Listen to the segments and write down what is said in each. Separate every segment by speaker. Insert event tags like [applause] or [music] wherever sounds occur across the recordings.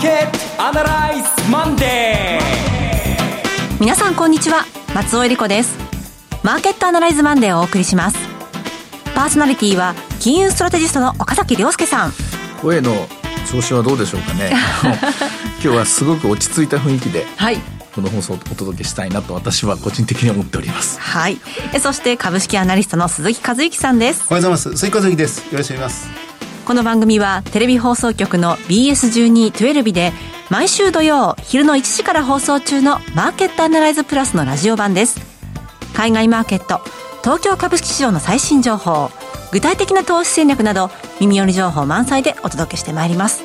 Speaker 1: ーケットアナライズマンデ
Speaker 2: ー。皆さんこんにちは。松尾恵理子です。マーケットアナライズマンデーをお送りします。パーソナリティは金融ストラテジストの岡崎良介さん。
Speaker 3: 声の調子はどうでしょうかね。[laughs] 今日はすごく落ち着いた雰囲気で、はい、この放送をお届けしたいなと私は個人的に思っております。
Speaker 2: はい。そして株式アナリストの鈴木一之さんです。
Speaker 4: おはようございます。鈴木一之です。よろしくお願いします
Speaker 2: この番組はテレビ放送局の BS1212 で毎週土曜昼の1時から放送中のマーケットアナライズプラスのラジオ版です。海外マーケット東京株式市場の最新情報具体的な投資戦略など耳寄り情報満載でお届けしてまいります。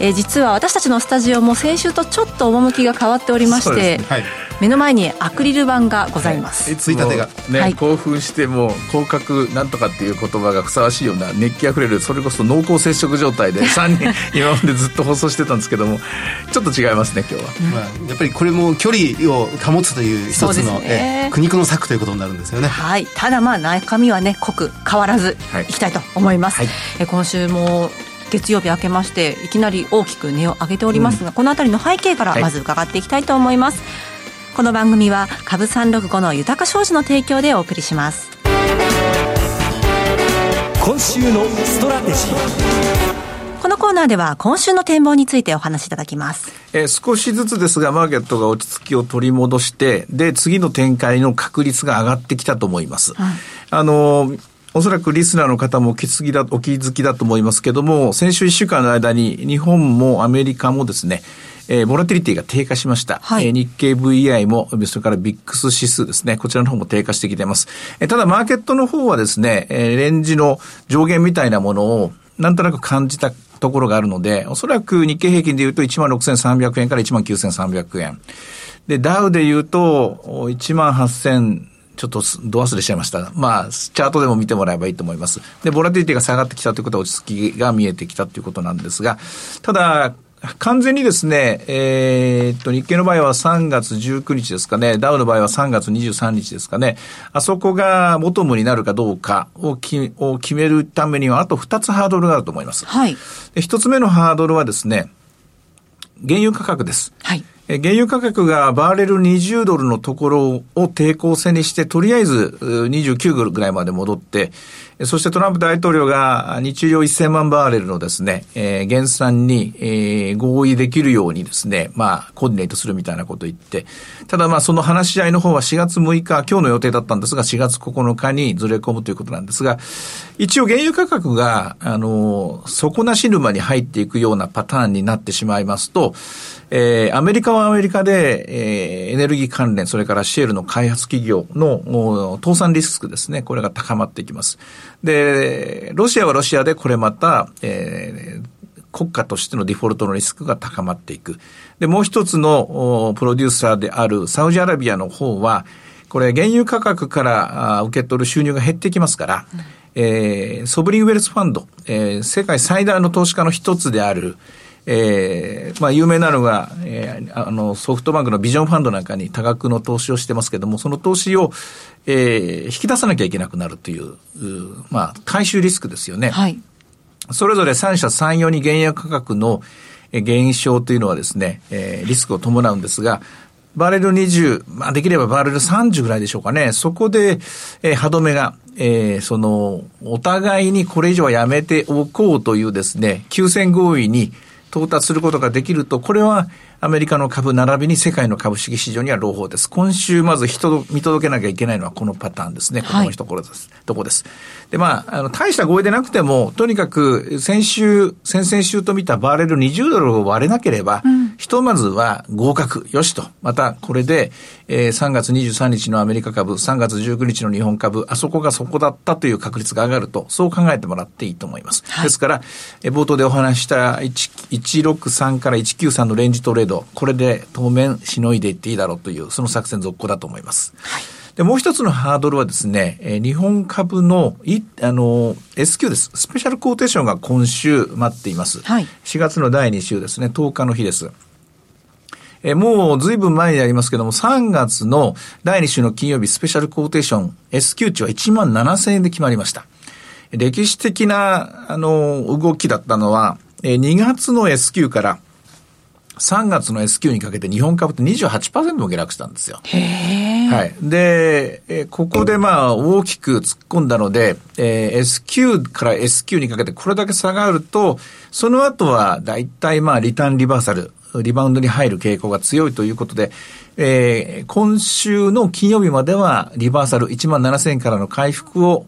Speaker 2: え、実は私たちのスタジオも先週とちょっと趣が変わっておりまして、ね。はい、目の前にアクリル板がございます、
Speaker 3: はい、ついたてが、ね、はい、興奮しても広角なんとかっていう言葉がふさわしいような熱気あふれるそれこそ濃厚接触状態で [laughs] 3人今までずっと放送してたんですけどもちょっと違いますね今日は、ま
Speaker 4: あ、やっぱりこれも距離を保つという一つの、ね、苦肉の策ということになるんですよね。
Speaker 2: はい。ただまあ中身はね濃く変わらずい。きたいと思います、はい、え今週も月曜日明けましていきなり大きく値を上げておりますが、うん、この辺りの背景からまず伺っていきたいと思います、はい、この番組は株365の豊か商事の提供でお送りします
Speaker 1: 今週のストラテジー
Speaker 2: このコーナーでは今週の展望についてお話しいただきます。
Speaker 3: えー、少しずつですが、マーケットが落ち着きを取り戻して、で、次の展開の確率が上がってきたと思います。はい、あのーおそらくリスナーの方もお気づきだお気づきだと思いますけども、先週1週間の間に日本もアメリカもですね、えー、ボラティリティが低下しました。はい、えー、日経 VI も、それからビックス指数ですね、こちらの方も低下してきています。えー、ただ、マーケットの方はですね、えー、レンジの上限みたいなものを、なんとなく感じたところがあるので、おそらく日経平均で言うと16,300円から19,300円。で、ダウで言うと、18,000ちょっとど忘れしちゃいました。まあ、チャートでも見てもらえばいいと思います。で、ボラティリティが下がってきたということは落ち着きが見えてきたということなんですが、ただ、完全にですね、えー、っと、日経の場合は3月19日ですかね、ダウの場合は3月23日ですかね、あそこがボトムになるかどうかをきを決めるためには、あと2つハードルがあると思います。はい。で1つ目のハードルはですね、原油価格です。はい。原油価格がバーレル20ドルのところを抵抗線にして、とりあえず29ドルぐらいまで戻って、そしてトランプ大統領が日量1000万バーレルのですね、えー、減産に、えー、合意できるようにですね、まあ、コーディネートするみたいなことを言って、ただまあ、その話し合いの方は4月6日、今日の予定だったんですが、4月9日にずれ込むということなんですが、一応原油価格が、あの、底なし沼に入っていくようなパターンになってしまいますと、えー、アメリカはアメリカで、えー、エネルギー関連、それからシェールの開発企業の倒産リスクですね、これが高まっていきます。で、ロシアはロシアでこれまた、えー、国家としてのデフォルトのリスクが高まっていく。で、もう一つのプロデューサーであるサウジアラビアの方は、これ原油価格から受け取る収入が減ってきますから、うん、えー、ソブリンウェルスファンド、えー、世界最大の投資家の一つである、えー、まあ、有名なのが、えー、あの、ソフトバンクのビジョンファンドなんかに多額の投資をしてますけども、その投資を、えー、引き出さなきゃいけなくなるという、うまあ、回収リスクですよね。はい。それぞれ3社3様に原油価格の減少というのはですね、えー、リスクを伴うんですが、バレル20、まあ、できればバレル30ぐらいでしょうかね。そこで、えー、歯止めが、えー、その、お互いにこれ以上はやめておこうというですね、休戦合意に到達することができると、これはアメリカの株並びに世界の株式市場には朗報です。今週まず人見届けなきゃいけないのはこのパターンですね。このところです。はい、とこです。で、まあ、あの、大した合意でなくても、とにかく先週、先々週と見たバーレル20ドルを割れなければ、うん、ひとまずは合格、よしと。また、これで、えー、3月23日のアメリカ株、3月19日の日本株、あそこがそこだったという確率が上がると、そう考えてもらっていいと思います。はい、ですから、え冒頭でお話した163から193のレンジトレード、ド、これで当面しのいでいっていいだろうという、その作戦続行だと思います。はいで、もう一つのハードルはですね、え日本株の、い、あの、S q です。スペシャルコーテーションが今週待っています。はい。4月の第2週ですね、10日の日です。えもうずいぶん前になりますけども、3月の第2週の金曜日スペシャルコーテーション S q 値は1万7000円で決まりました。歴史的な、あの、動きだったのは、え2月の S q から3月の S q にかけて日本株って28%も下落したんですよ。
Speaker 2: へ
Speaker 3: はい。で、えここでまあ大きく突っ込んだので、えー、S q から S q にかけてこれだけ下がると、その後は大体まあリターンリバーサル、リバウンドに入る傾向が強いということで、えー、今週の金曜日まではリバーサル1万7000円からの回復を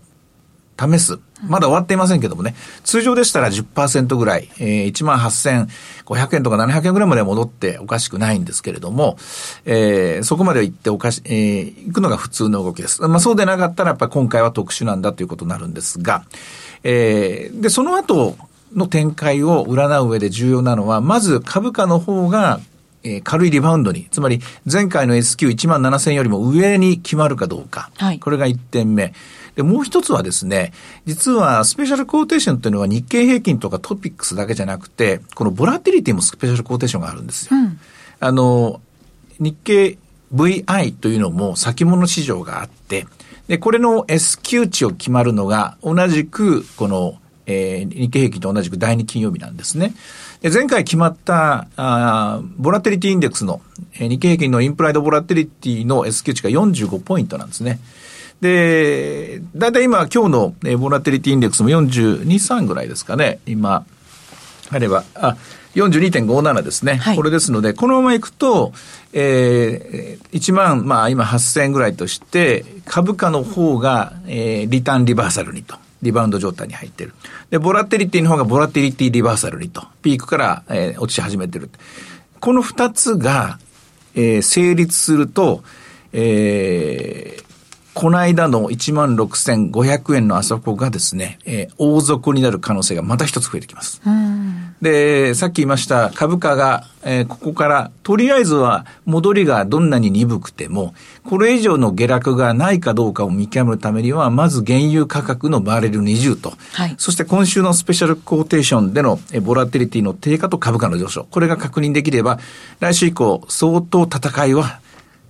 Speaker 3: 試す。まだ終わっていませんけどもね。通常でしたら10%ぐらい、えー、18,500円とか700円ぐらいまで戻っておかしくないんですけれども、えー、そこまで行っておかし、えー、行くのが普通の動きです。まあそうでなかったらやっぱり今回は特殊なんだということになるんですが、えー、で、その後の展開を占う上で重要なのは、まず株価の方がえー、軽いリバウンドに、つまり前回の S q1 万7000よりも上に決まるかどうか。はい、これが1点目。で、もう一つはですね、実はスペシャルコーテーションというのは日経平均とかトピックスだけじゃなくて、このボラティリティもスペシャルコーテーションがあるんですよ。うん、あの、日経 VI というのも先物市場があって、で、これの S q 値を決まるのが同じくこの、えー、日経平均と同じく第2金曜日なんですね。で前回決まったあボラテリティインデックスの、えー、日経平均のインプライドボラテリティの S q 値が45ポイントなんですね。で、だいたい今、今日の、えボラテリティインデックスも42、3ぐらいですかね。今、あれば、あ、42.57ですね。はい、これですので、このままいくと、えー、1万、まあ今8000円ぐらいとして、株価の方が、えー、リターンリバーサルにと。リバウンド状態に入ってる。で、ボラテリティの方がボラテリティリバーサルにと。ピークから、えー、落ち始めてる。この二つが、えー、成立すると、えー、この間の16,500円のあそこがですね、えー、大底になる可能性がまた一つ増えてきます。で、さっき言いました株価が、えー、ここから、とりあえずは戻りがどんなに鈍くても、これ以上の下落がないかどうかを見極めるためには、まず原油価格のバーレル20と、はい、そして今週のスペシャルコーテーションでのボラテリティの低下と株価の上昇、これが確認できれば、来週以降、相当戦いは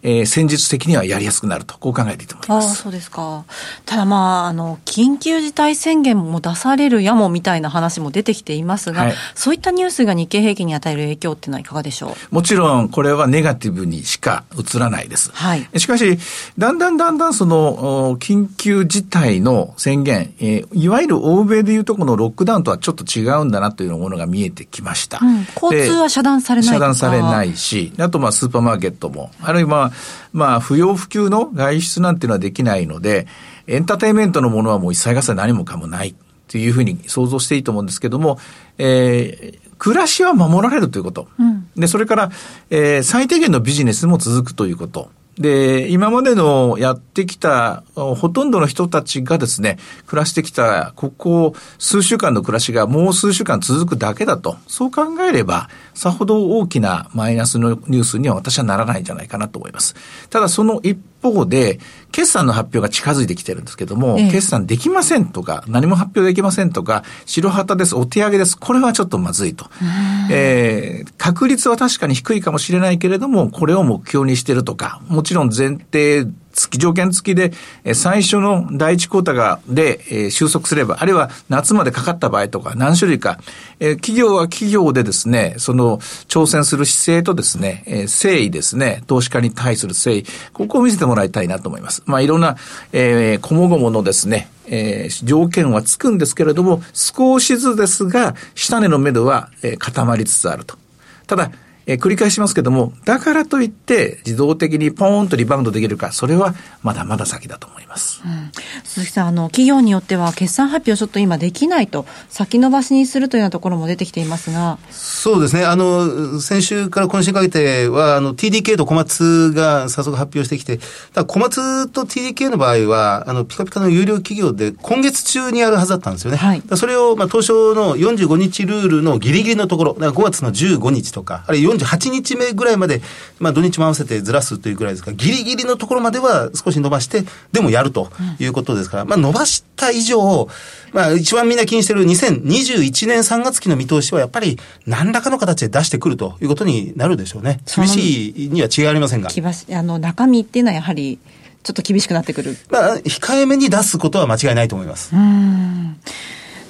Speaker 3: えー、戦術的にはやりやすくなると、こう考えていいと思います。
Speaker 2: あそうですか。ただまあ、あの、緊急事態宣言も出されるやもみたいな話も出てきていますが、はい、そういったニュースが日経平均に与える影響っていうのはいかがでしょ
Speaker 3: う？もちろん、これはネガティブにしか映らないです。はい。しかし、だんだんだんだんその、緊急事態の宣言、えー、いわゆる欧米でいうとこのロックダウンとはちょっと違うんだなというものが見えてきました。うん、
Speaker 2: 交通は遮断されない
Speaker 3: 遮断されないし、あとまあスーパーマーケットも、あるいはまあ、不要不急の外出なんていうのはできないので、エンターテインメントのものはもう一切合切何もかもないというふうに想像していいと思うんですけども、えー、暮らしは守られるということ。うん、で、それから、えー、最低限のビジネスも続くということ。で、今までのやってきたほとんどの人たちがですね、暮らしてきたここ数週間の暮らしがもう数週間続くだけだと、そう考えれば、さほど大きなマイナスのニュースには私はならないんじゃないかなと思います。ただその一方で、決算の発表が近づいてきてるんですけども、ええ、決算できませんとか、何も発表できませんとか、白旗です、お手上げです。これはちょっとまずいと。えー、確率は確かに低いかもしれないけれども、これを目標にしてるとか、もちろん前提付き、条件付きで、最初の第一クォーターが、で、え収束すれば、あるいは夏までかかった場合とか、何種類か、え企業は企業でですね、その、挑戦する姿勢とですね、え誠意ですね、投資家に対する誠意、ここを見せてもらいたいなと思います。まあ、いろんな、えー、こもごものですね、えー、条件はつくんですけれども、少しずつですが、下値の目処は、えー、固まりつつあると。ただ、えー、繰り返しますけども、だからといって自動的にポーンとリバウンドできるか、それはまだまだ先だと思います。うん、
Speaker 2: 鈴木さん、あの、企業によっては決算発表ちょっと今できないと、先延ばしにするというようなところも出てきていますが。
Speaker 4: そうですね。あの、先週から今週にかけては、あの、TDK と小松が早速発表してきて、だ小松と TDK の場合は、あの、ピカピカの有料企業で今月中にやるはずだったんですよね。はい、それを、まあ、当初の45日ルールのギリギリのところ、だから5月の15日とか、あるいは48日目ぐらいまで、まあ土日も合わせてずらすというぐらいですから、ギリギリのところまでは少し伸ばして、でもやるということですから、まあ伸ばした以上、まあ一番みんな気にしてる2021年3月期の見通しはやっぱり何らかの形で出してくるということになるでしょうね。厳しいには違いありませんが。
Speaker 2: あの中身っていうのはやはり、ちょっと厳しくなってくる。
Speaker 4: まあ、控えめに出すことは間違いないと思います。うん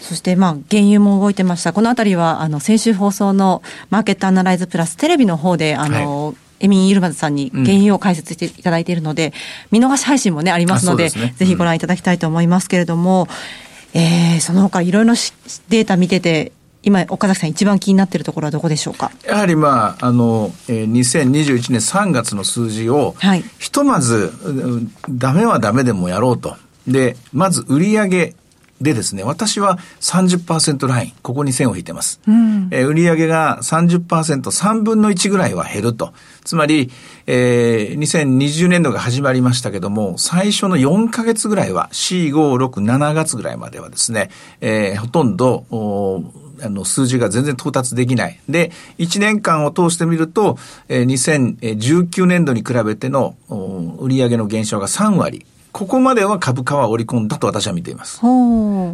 Speaker 2: そして、まあ、原油も動いてました。このあたりは、あの、先週放送のマーケットアナライズプラステレビの方で、あの、はい。エミン・イルマズさんに原油を解説していただいているので、うん、見逃し配信もね、ありますので、でね、ぜひご覧いただきたいと思いますけれども、うん、えー、その他いろいろデータ見てて、今、岡崎さん、一番気になっているところはどこでしょうか？
Speaker 3: やはり、まあ、あの、えー、2021年3月の数字を、はい、ひとまず、ダメはダメでもやろうと。で、まず売上でですね、私は30%ライン、ここに線を引いてます。うん、えー、売上が30%、3分の1ぐらいは減ると。つまり、えー、2020年度が始まりましたけども、最初の4ヶ月ぐらいは、4、5、6、7月ぐらいまではですね、えー、ほとんど、あの、数字が全然到達できない。で、1年間を通してみると、えー、2019年度に比べての売上の減少が3割。ここまでは株価は織り込んだと私は見ています。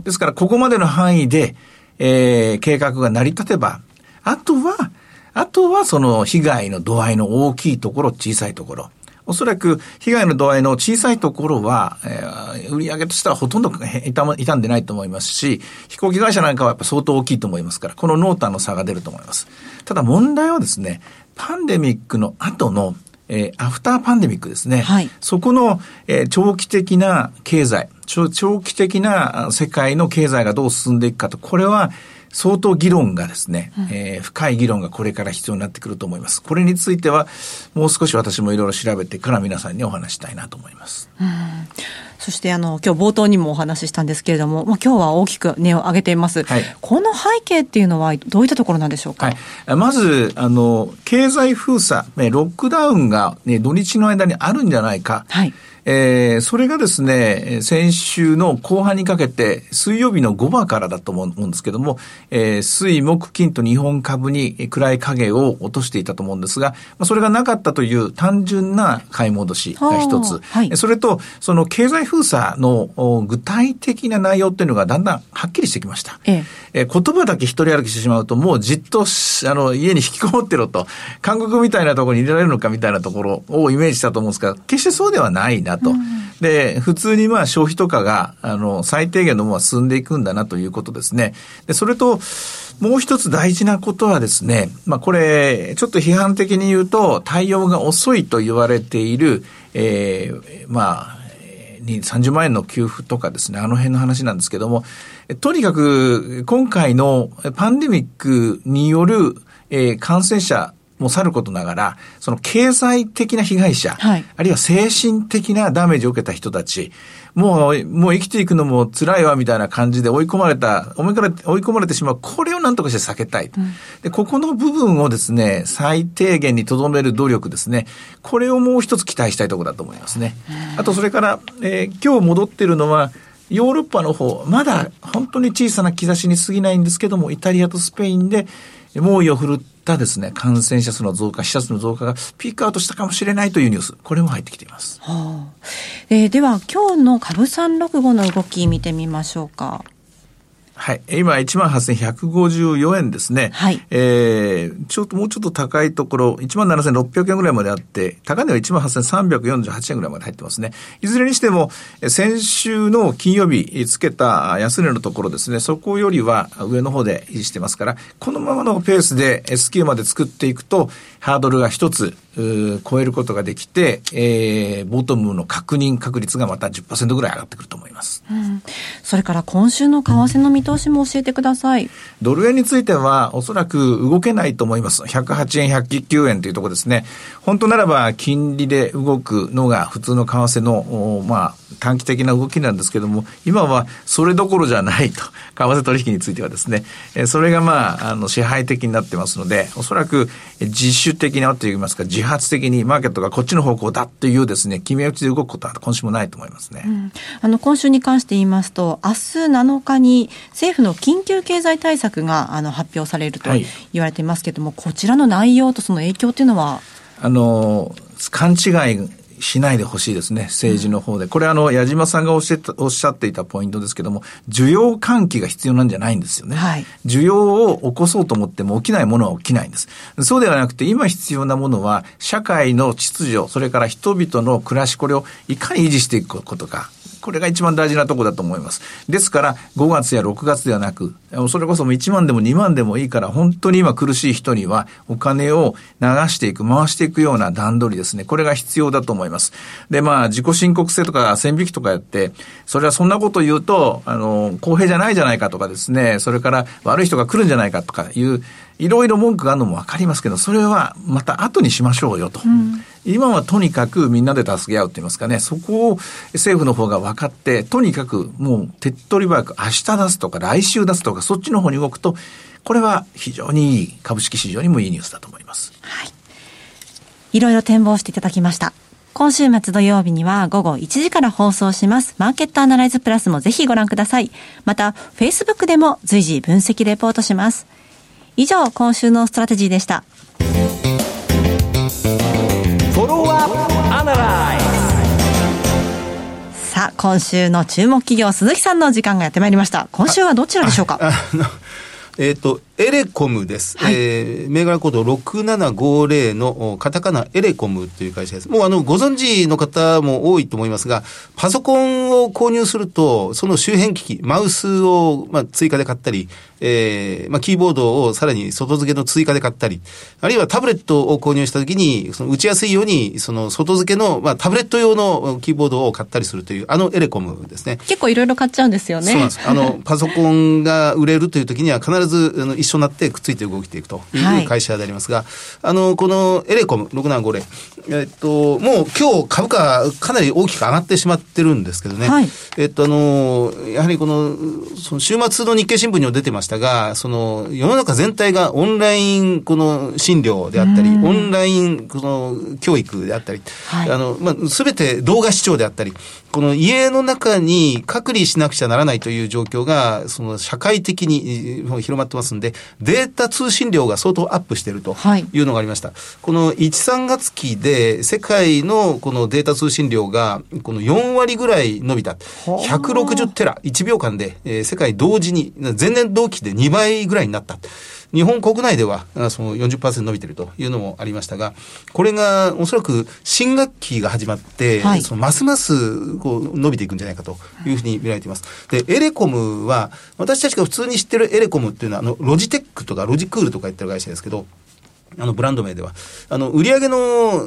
Speaker 3: ですから、ここまでの範囲で、えー、計画が成り立てば、あとは、あとはその被害の度合いの大きいところ、小さいところ。おそらく被害の度合いの小さいところは、えー、売上としてはほとんど傷んでないと思いますし、飛行機会社なんかはやっぱ相当大きいと思いますから、この濃淡の差が出ると思います。ただ問題はですね、パンデミックの後のえー、アフターパンデミックですね。はい、そこの、えー、長期的な経済長、長期的な世界の経済がどう進んでいくかと、これは相当議論がですね、うん、えー、深い議論がこれから必要になってくると思います。これについては、もう少し私もいろいろ調べてから皆さんにお話したいなと思います。うん
Speaker 2: そしてあの今日冒頭にもお話ししたんですけれども、まあ、今日は大きく値を上げています、はい、この背景っていうのは、どういったところなんでしょうか、はい、
Speaker 3: まずあの、経済封鎖、ロックダウンが、ね、土日の間にあるんじゃないか。はいえー、それがですね、先週の後半にかけて、水曜日の5番からだと思うんですけども、えー、水、木、金と日本株に暗い影を落としていたと思うんですが、まあ、それがなかったという単純な買い戻しが一つ。はい、それと、その経済封鎖の具体的な内容っていうのがだんだんはっきりしてきました。ええー、言葉だけ一人歩きしてしまうと、もうじっとあの家に引きこもってろと、韓国みたいなところに入れられるのかみたいなところをイメージしたと思うんですが、決してそうではないな。なと。で、普通にまあ消費とかが、あの、最低限のものは進んでいくんだなということですね。で、それと、もう一つ大事なことはですね、まあこれ、ちょっと批判的に言うと、対応が遅いと言われている、えー、まあ、に30万円の給付とかですね、あの辺の話なんですけども、とにかく今回のパンデミックによる、えー、感染者もさることながら、その経済的な被害者、はい、あるいは精神的なダメージを受けた人たち、もう、もう生きていくのも辛いわみたいな感じで追い込まれた、追い込まれてしまう、これを何とかして避けたい。うん、で、ここの部分をですね、最低限に留める努力ですね、これをもう一つ期待したいところだと思いますね。あと、それから、えー、今日戻ってるのは、ヨーロッパの方、まだ本当に小さな兆しに過ぎないんですけども、イタリアとスペインで猛威を振るったですね、感染者数の増加、死者数の増加がピークアウトしたかもしれないというニュース、これも入ってきています。は
Speaker 2: あえー、では、今日の株三六五の動き見てみましょうか。
Speaker 3: はい。今、18,154円ですね。はい。えー、ちょっと、もうちょっと高いところ、17,600円ぐらいまであって、高値は18,348円ぐらいまで入ってますね。いずれにしても、先週の金曜日つけた安値のところですね、そこよりは上の方で維持してますから、このままのペースで S q まで作っていくと、ハードルが一つ、超えることができて、えー、ボトムの確認確率がまた10%ぐらい上がってくると思います。
Speaker 2: うん、それから今週の為替の見通しも教えてください。
Speaker 3: ドル円については、おそらく動けないと思います。108円、109円というところですね。本当ならば、金利で動くのが普通の為替の、まあ、短期的な動きなんですけども、今はそれどころじゃないと。[laughs] 為替取引についてはですね。それがまあ、あの、支配的になってますので、おそらく自主的なといいますか、自発的にマーケットがこっちの方向だっていうですね、決め打ちで動くことは今週もないと思いますね。うん、
Speaker 2: あの、今週に関して言いますと、明日7日に政府の緊急経済対策があの発表されると言われていますけれども、はい、こちらの内容とその影響というのは？
Speaker 3: あの、勘違いしないでほしいですね、政治の方で。これあの、矢島さんがおっしゃおっしゃっていたポイントですけども、需要喚起が必要なんじゃないんですよね。はい、需要を起こそうと思っても起きないものは起きないんです。そうではなくて、今必要なものは、社会の秩序、それから人々の暮らし、これをいかに維持していくことか。これが一番大事なとこだと思います。ですから、5月や6月ではなく、それこそ1万でも2万でもいいから、本当に今苦しい人には、お金を流していく、回していくような段取りですね。これが必要だと思います。で、まあ、自己申告制とか線引きとかやって、それはそんなこと言うと、あの、公平じゃないじゃないかとかですね、それから悪い人が来るんじゃないかとかいう、いろいろ文句があるのもわかりますけど、それはまた後にしましょうよと。うん、今はとにかくみんなで助け合うって言いますかね、そこを政府の方が分かって、とにかくもう手っ取り早く明日出すとか来週出すとか、そっちの方に動くと、これは非常にいい、株式市場にもいいニュースだと思います。
Speaker 2: はい。いろいろ展望していただきました。今週末土曜日には午後1時から放送します。マーケットアナライズプラスもぜひご覧ください。また、Facebook でも随時分析レポートします。以上、今週のストラテジーでした。さあ、今週の注目企業、鈴木さんの時間がやってまいりました。今週はどちらでしょうか？
Speaker 4: えっ、ー、と、エレコムです。はい、えー、銘柄コード6750のカタカナエレコムという会社です。もうあの、ご存知の方も多いと思いますが、パソコンを購入すると、その周辺機器、マウスを、まあ、追加で買ったり、えー、まあ、キーボードをさらに外付けの追加で買ったり、あるいはタブレットを購入したときに、その打ちやすいように、その外付けの、まあ、タブレット用のキーボードを買ったりするという、あのエレコムですね。
Speaker 2: 結構いろいろ買っちゃうんですよね。
Speaker 4: そうなんです。あの、パソコンが売れるというときには必ずあの一緒になってくっついて動いていくという会社でありますが、はい、あの、このエレコム6750、えっと、もう今日株価かなり大きく上がってしまってるんですけどね。はい、えっと、あの、やはりこの、その週末の日経新聞にも出てましたが、その、世の中全体がオンライン、この診療であったり、オンライン、この教育であったり、はい、あの、まあ、すべて動画視聴であったり、この家の中に隔離しなくちゃならないという状況が、その社会的に広まってますんで、データ通信量が相当アップしているというのがありました。はい、この1、3月期で世界のこのデータ通信量がこの4割ぐらい伸びた。160テラ、1秒間で、えー、世界同時に、前年同期で2倍ぐらいになった。日本国内ではその40%伸びてるというのもありましたが、これがおそらく新学期が始まって、はい、そのますますこう伸びていくんじゃないかというふうに見られています。で、エレコムは、私たちが普通に知ってるエレコムっていうのは、あの、ロジテックとかロジクールとか言ってる会社ですけど、あの、ブランド名では。あの、売上の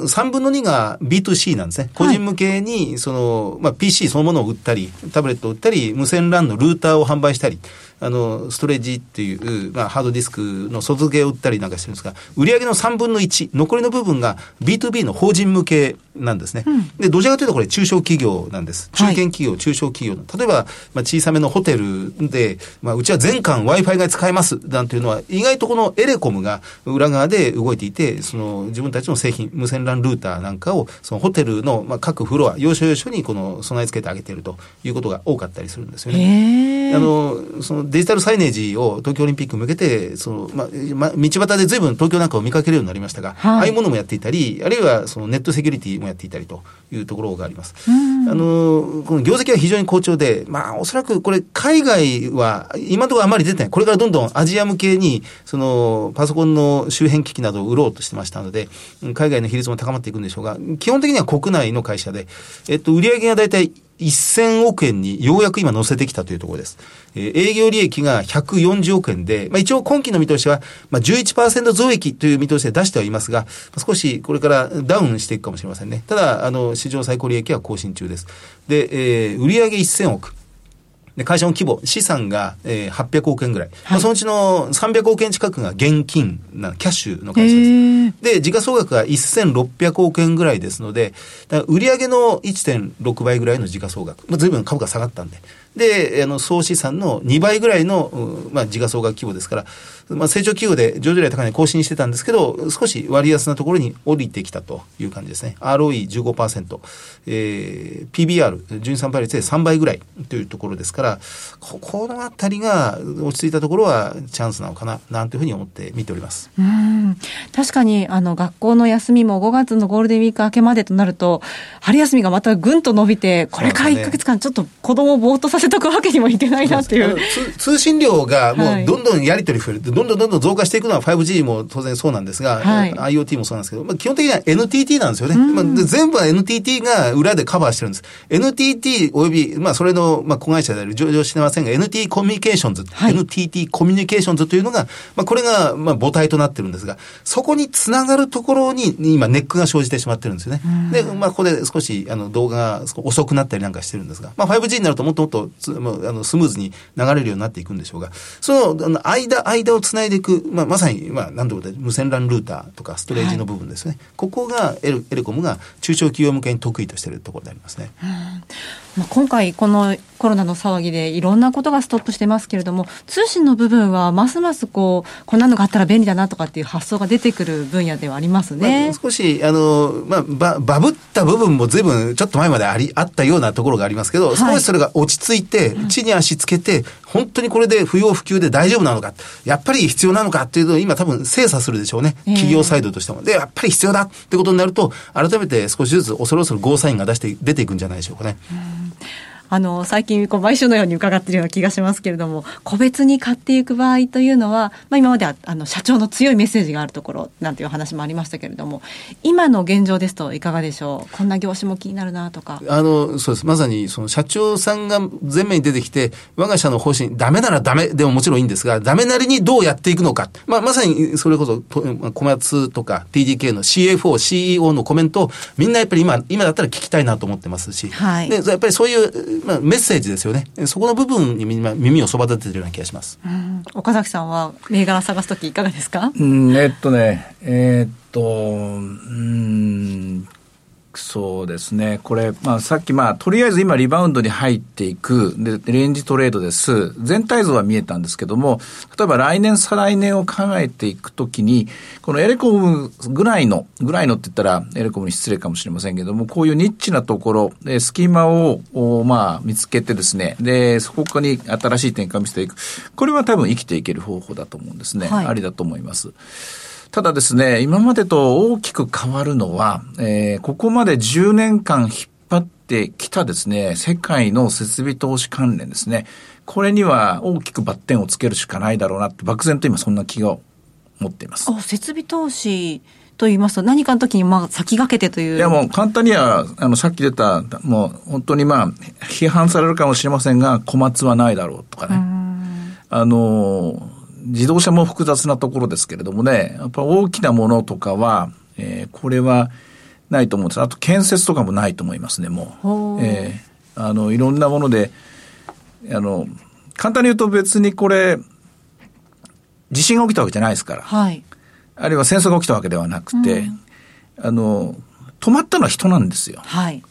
Speaker 4: 3分の2が B2C なんですね。個人向けに、その、まあ、PC そのものを売ったり、タブレットを売ったり、無線 LAN のルーターを販売したり、あの、ストレージっていう、まあ、ハードディスクの外付けを売ったりなんかしてるんですが、売上の3分の1、残りの部分が B2B の法人向けなんですね。うん、で、どちらかというとこれ中小企業なんです。中堅企業、はい、中小企業。例えば、まあ、小さめのホテルで、まあ、うちは全館 Wi-Fi が使えますなんていうのは、意外とこのエレコムが裏側で動いていて、その自分たちの製品、無線 LAN ルーターなんかを、そのホテルの、まあ、各フロア、要所要所にこの備え付けてあげているということが多かったりするんですよね。あの、そのデジタルサイネージを東京オリンピック向けて、その、まあ、まあ、道端で随分東京なんかを見かけるようになりましたが、はい、ああいうものもやっていたり、あるいはそのネットセキュリティもやっていたりというところがあります。あの、この業績は非常に好調で、まあ、おそらくこれ海外は今のところあまり出てない。これからどんどんアジア向けに、その、パソコンの周辺機器などを売ろうとしてましたので、海外の比率も高まっていくんでしょうが、基本的には国内の会社で、えっと、売上が大体1000億円にようやく今乗せてきたというところです。えー、営業利益が140億円で、まあ、一応今期の見通しは、まあ11%増益という見通しで出してはいますが、少しこれからダウンしていくかもしれませんね。ただ、あの、市場最高利益は更新中です。で、えー、売上1000億。で、会社の規模、資産が、えー、800億円ぐらい。はい、まあ、そのうちの300億円近くが現金な、キャッシュの会社です。で、時価総額が1600億円ぐらいですので、売上の1.6倍ぐらいの時価総額。まあ、随分株価下がったんで。で、あの、総資産の2倍ぐらいの、まあ、時価総額規模ですから、まあ、成長企業で上場来高値更新してたんですけど、少し割安なところに降りてきたという感じですね。ROE15%、えー、PBR、純産倍率で3倍ぐらいというところですから、ここのあたりが落ち着いたところはチャンスなのかな、なんていうふうに思って見ております。
Speaker 2: うん。確かにに、あの、学校の休みも5月のゴールデンウィーク明けまでとなると、春休みがまたぐんと伸びて、これから1か月間ちょっと子供をぼーっとさせとくわけにもいけないなっていう。
Speaker 4: 通信量がもうどんどんやり取り増える、どんどんどんどん増加していくのは 5G も当然そうなんですが、はい、IoT もそうなんですけど、まあ、基本的には NTT なんですよね。まあ、全部は NTT が裏でカバーしてるんです。NTT および、まあ、それの、まあ、子会社である上場してませんが、NTT コミュニケーションズ、はい、NTT コミュニケーションズというのが、まあ、これが、まあ、母体となってるんですが、そこにつながるところに、今、ネックが生じてしまってるんですよね。で、まあ、ここで少し、あの、動画が遅くなったりなんかしてるんですが、まあ、5G になるともっともっとあ、あのスムーズに流れるようになっていくんでしょうが、その間、間をつないでいく、まあ、まさに、まあ、何度も無線 LAN ルーターとかストレージの部分ですね。はい、ここがエレエレコムが中小企業向けに得意としているところでありますね。
Speaker 2: まあ、今回、このコロナの騒ぎでいろんなことがストップしてますけれども、通信の部分はますますこう、こんなのがあったら便利だなとかっていう発想が出てくる分野ではありますね。
Speaker 4: まあ、少し、あの、まあ、ば、バブった部分も随分ちょっと前まであり、あったようなところがありますけど、はい、少しそれが落ち着いて、地に足つけて、本当にこれで不要不急で大丈夫なのか、やっぱり必要なのかっていうのを今多分精査するでしょうね。企業サイドとしても。で、やっぱり必要だってことになると、改めて少しずつ恐る恐るゴーサインが出して、出ていくんじゃないでしょうかね。
Speaker 2: あの、最近、こう、毎週のように伺っているような気がしますけれども、個別に買っていく場合というのは、まあ、今までは、あの、社長の強いメッセージがあるところ、なんていう話もありましたけれども、今の現状ですといかがでしょう？こんな業種も気になるなとか。
Speaker 4: あの、そうです。まさに、その、社長さんが前面に出てきて、我が社の方針、ダメならダメでももちろんいいんですが、ダメなりにどうやっていくのか。まあ、まさに、それこそ、小松とか TDK の CFO、CEO のコメントみんなやっぱり今、今だったら聞きたいなと思ってますし、はい。で、やっぱりそういう、まあ、メッセージですよね。そこの部分に耳をそば立ててるような気がします。
Speaker 2: 岡崎さんは銘柄探すときいかがですか？
Speaker 3: うん、えっとね、えー、っと、うん、そうですね。これ、まあさっきまあ、とりあえず今リバウンドに入っていく、で、レンジトレードです。全体像は見えたんですけども、例えば来年、再来年を考えていくときに、このエレコムぐらいの、ぐらいのって言ったらエレコムに失礼かもしれませんけども、こういうニッチなところ、で隙間を、まあ、見つけてですね、で、そこに新しい展開を見せていく。これは多分生きていける方法だと思うんですね。はい、ありだと思います。ただですね、今までと大きく変わるのは、えー、ここまで10年間引っ張ってきたですね、世界の設備投資関連ですね。これには大きくバッテンをつけるしかないだろうなって、漠然と今そんな気が持っています。
Speaker 2: あ、設備投資と言いますと、何かの時にまあ先駆けてという。
Speaker 3: いやもう簡単には、あの、さっき出た、もう本当にまあ、批判されるかもしれませんが、小松はないだろうとかね。あの、自動車も複雑なところですけれどもね、やっぱ大きなものとかは、えー、これはないと思うんです。あと建設とかもないと思いますね、もう。えー、あの、いろんなもので、あの、簡単に言うと別にこれ、地震が起きたわけじゃないですから。はい。あるいは戦争が起きたわけではなくて、うん、あの、止まったのは人なんですよ。はい。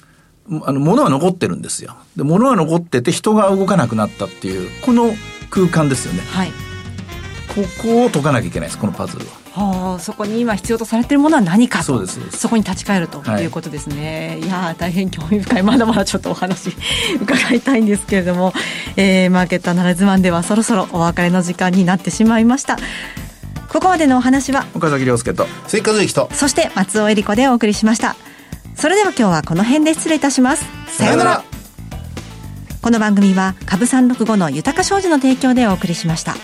Speaker 3: あの、物は残ってるんですよ。で、物は残ってて人が動かなくなったっていう、この空間ですよね。はい。ここを解かなきゃいけないですこのパズル
Speaker 2: は。はあ、そこに今必要とされているものは何かそうですそこに立ち返るとい。うことですね、はい、いや大変興味深い。まだまだちょっとお話伺いたいんですけれども、えー、マーケットアナライズマンではそろそろお別れの時間になってしまいました。ここまでのお話は
Speaker 3: 岡崎亮介と
Speaker 4: 追加随と。
Speaker 2: そして松尾恵里子でお送りしました。それでは今日はこの辺で失礼いたします。
Speaker 4: さようなら。
Speaker 2: この番組は株三六五の豊か商事の提供でお送りしました。